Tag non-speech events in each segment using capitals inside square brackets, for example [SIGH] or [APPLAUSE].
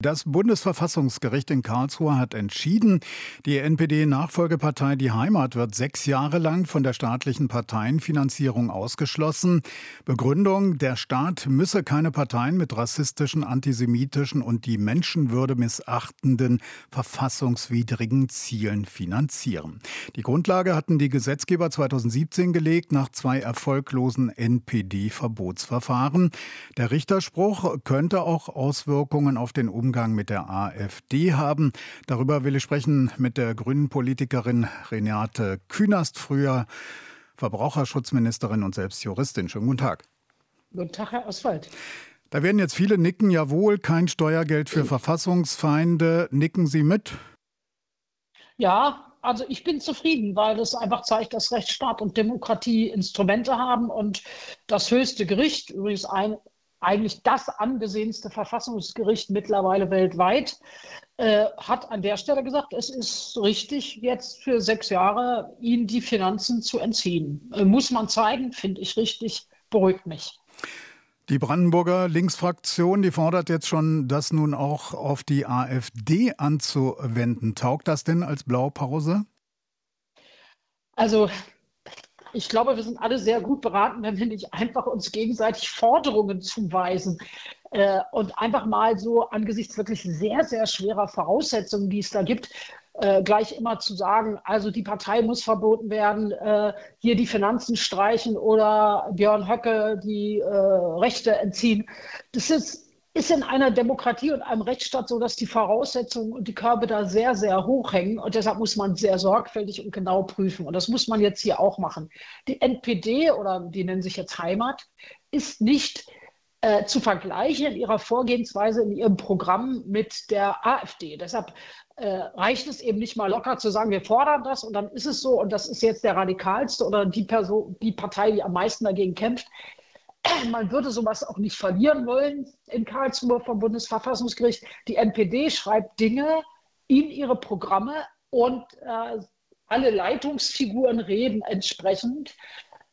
Das Bundesverfassungsgericht in Karlsruhe hat entschieden, die NPD-Nachfolgepartei Die Heimat wird sechs Jahre lang von der staatlichen Parteienfinanzierung ausgeschlossen. Begründung, der Staat müsse keine Parteien mit rassistischen, antisemitischen und die Menschenwürde missachtenden, verfassungswidrigen Zielen finanzieren. Die Grundlage hatten die Gesetzgeber 2017 gelegt nach zwei erfolglosen NPD-Verbotsverfahren. Der Richterspruch könnte auch Auswirkungen auf den Umgang Umgang mit der AfD haben. Darüber will ich sprechen mit der grünen Politikerin Renate Künast, früher Verbraucherschutzministerin und selbst Juristin. Schönen guten Tag. Guten Tag, Herr Oswald. Da werden jetzt viele nicken, jawohl, kein Steuergeld für Verfassungsfeinde. Nicken Sie mit? Ja, also ich bin zufrieden, weil das einfach zeigt, dass Rechtsstaat und Demokratie Instrumente haben und das höchste Gericht, übrigens ein eigentlich das angesehenste Verfassungsgericht mittlerweile weltweit, äh, hat an der Stelle gesagt, es ist richtig, jetzt für sechs Jahre ihnen die Finanzen zu entziehen. Äh, muss man zeigen, finde ich richtig, beruhigt mich. Die Brandenburger Linksfraktion, die fordert jetzt schon, das nun auch auf die AfD anzuwenden. Taugt das denn als Blaupause? Also ich glaube, wir sind alle sehr gut beraten, wenn wir nicht einfach uns gegenseitig Forderungen zuweisen äh, und einfach mal so angesichts wirklich sehr, sehr schwerer Voraussetzungen, die es da gibt, äh, gleich immer zu sagen, also die Partei muss verboten werden, äh, hier die Finanzen streichen oder Björn Höcke die äh, Rechte entziehen. Das ist ist in einer Demokratie und einem Rechtsstaat so, dass die Voraussetzungen und die Körbe da sehr, sehr hoch hängen. Und deshalb muss man sehr sorgfältig und genau prüfen. Und das muss man jetzt hier auch machen. Die NPD oder die nennen sich jetzt Heimat ist nicht äh, zu vergleichen in ihrer Vorgehensweise, in ihrem Programm mit der AfD. Deshalb äh, reicht es eben nicht mal locker zu sagen, wir fordern das und dann ist es so und das ist jetzt der radikalste oder die Person, die Partei, die am meisten dagegen kämpft [CLEARS THROAT] man würde sowas auch nicht verlieren wollen in Karlsruhe vom Bundesverfassungsgericht. Die NPD schreibt Dinge in ihre Programme und äh, alle Leitungsfiguren reden entsprechend.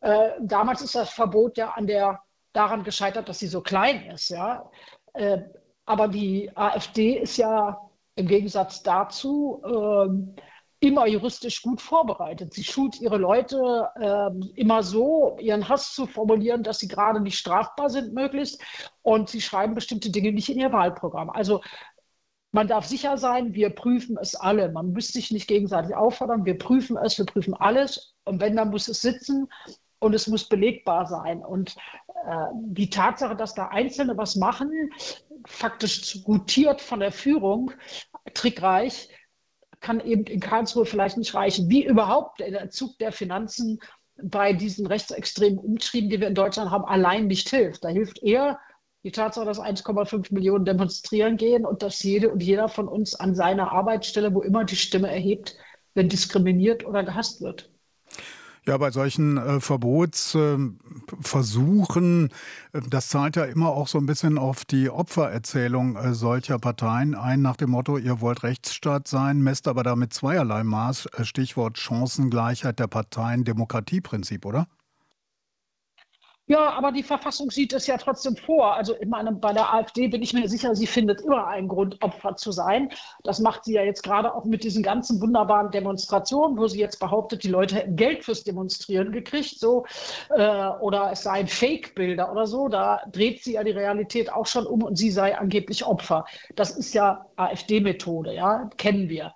Äh, damals ist das Verbot ja an der, daran gescheitert, dass sie so klein ist. Ja? Äh, aber die AfD ist ja im Gegensatz dazu ähm, immer juristisch gut vorbereitet. Sie schult ihre Leute äh, immer so, ihren Hass zu formulieren, dass sie gerade nicht strafbar sind, möglichst. Und sie schreiben bestimmte Dinge nicht in ihr Wahlprogramm. Also man darf sicher sein, wir prüfen es alle. Man müsste sich nicht gegenseitig auffordern. Wir prüfen es, wir prüfen alles. Und wenn, dann muss es sitzen und es muss belegbar sein. Und äh, die Tatsache, dass da Einzelne was machen, faktisch gutiert von der Führung, trickreich, kann eben in Karlsruhe vielleicht nicht reichen. Wie überhaupt der Entzug der Finanzen bei diesen rechtsextremen Umtrieben, die wir in Deutschland haben, allein nicht hilft. Da hilft eher die Tatsache, dass 1,5 Millionen demonstrieren gehen und dass jede und jeder von uns an seiner Arbeitsstelle, wo immer die Stimme erhebt, wenn diskriminiert oder gehasst wird. Ja, bei solchen äh, Verbotsversuchen, äh, das zahlt ja immer auch so ein bisschen auf die Opfererzählung äh, solcher Parteien ein, nach dem Motto, ihr wollt Rechtsstaat sein, messt aber damit zweierlei Maß, äh, Stichwort Chancengleichheit der Parteien, Demokratieprinzip, oder? Ja, aber die Verfassung sieht es ja trotzdem vor. Also ich meine, bei der AfD bin ich mir sicher, sie findet immer einen Grund, Opfer zu sein. Das macht sie ja jetzt gerade auch mit diesen ganzen wunderbaren Demonstrationen, wo sie jetzt behauptet, die Leute hätten Geld fürs Demonstrieren gekriegt, so äh, oder es seien Fake-Bilder oder so. Da dreht sie ja die Realität auch schon um und sie sei angeblich Opfer. Das ist ja AfD-Methode, ja, kennen wir.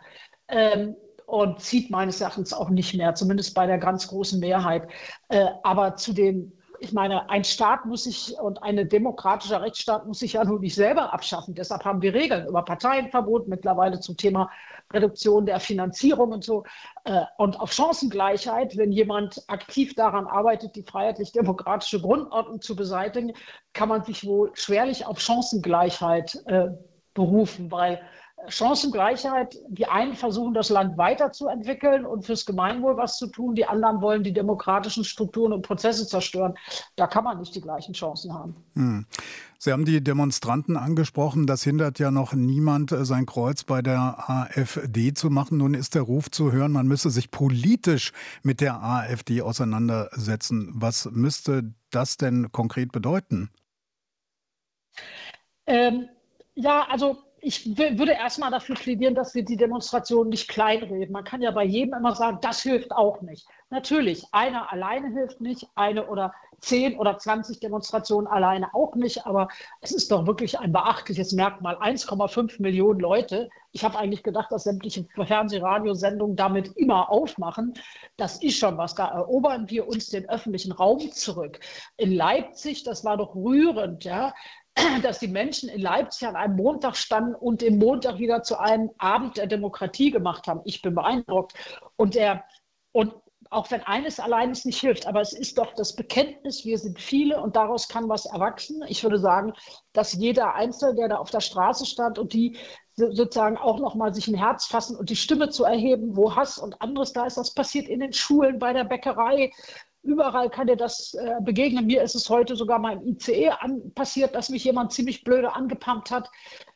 Ähm, und zieht meines Erachtens auch nicht mehr, zumindest bei der ganz großen Mehrheit. Äh, aber zu den ich meine, ein Staat muss sich und ein demokratischer Rechtsstaat muss sich ja nun nicht selber abschaffen. Deshalb haben wir Regeln über Parteienverbot, mittlerweile zum Thema Reduktion der Finanzierung und so. Äh, und auf Chancengleichheit, wenn jemand aktiv daran arbeitet, die freiheitlich-demokratische Grundordnung zu beseitigen, kann man sich wohl schwerlich auf Chancengleichheit äh, berufen, weil Chancengleichheit. Die einen versuchen, das Land weiterzuentwickeln und fürs Gemeinwohl was zu tun. Die anderen wollen die demokratischen Strukturen und Prozesse zerstören. Da kann man nicht die gleichen Chancen haben. Hm. Sie haben die Demonstranten angesprochen. Das hindert ja noch niemand, äh, sein Kreuz bei der AfD zu machen. Nun ist der Ruf zu hören, man müsse sich politisch mit der AfD auseinandersetzen. Was müsste das denn konkret bedeuten? Ähm, ja, also ich würde erstmal dafür plädieren, dass wir die Demonstration nicht kleinreden. Man kann ja bei jedem immer sagen, das hilft auch nicht. Natürlich, einer alleine hilft nicht, eine oder zehn oder zwanzig Demonstrationen alleine auch nicht, aber es ist doch wirklich ein beachtliches Merkmal. 1,5 Millionen Leute. Ich habe eigentlich gedacht, dass sämtliche Fernsehradiosendungen damit immer aufmachen. Das ist schon was. Da erobern wir uns den öffentlichen Raum zurück. In Leipzig, das war doch rührend, ja, [CLEARS THROAT] dass die Menschen in Leipzig an einem Montag standen und den Montag wieder zu einem Abend der Demokratie gemacht haben. Ich bin beeindruckt. Und der, und auch wenn eines allein es nicht hilft, aber es ist doch das Bekenntnis, wir sind viele und daraus kann was erwachsen. Ich würde sagen, dass jeder Einzelne, der da auf der Straße stand und die sozusagen auch nochmal sich ein Herz fassen und die Stimme zu erheben, wo Hass und anderes da ist, das passiert in den Schulen, bei der Bäckerei, Überall kann dir das äh, begegnen. Mir ist es heute sogar mal im ICE an, passiert, dass mich jemand ziemlich blöde angepumpt hat.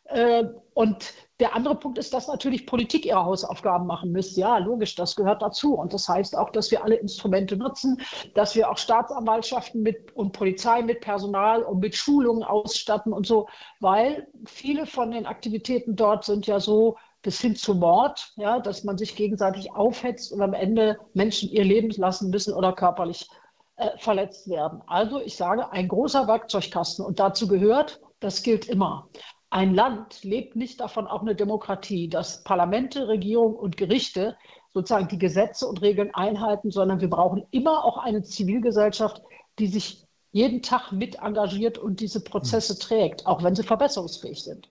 Äh, und der andere Punkt ist, dass natürlich Politik ihre Hausaufgaben machen müsste. Ja, logisch, das gehört dazu. Und das heißt auch, dass wir alle Instrumente nutzen, dass wir auch Staatsanwaltschaften mit und Polizei mit Personal und mit Schulungen ausstatten und so, weil viele von den Aktivitäten dort sind ja so bis hin zu Mord, ja, dass man sich gegenseitig aufhetzt und am Ende Menschen ihr Leben lassen müssen oder körperlich äh, verletzt werden. Also ich sage, ein großer Werkzeugkasten und dazu gehört, das gilt immer. Ein Land lebt nicht davon, auch eine Demokratie, dass Parlamente, Regierung und Gerichte sozusagen die Gesetze und Regeln einhalten, sondern wir brauchen immer auch eine Zivilgesellschaft, die sich jeden Tag mit engagiert und diese Prozesse trägt, auch wenn sie verbesserungsfähig sind.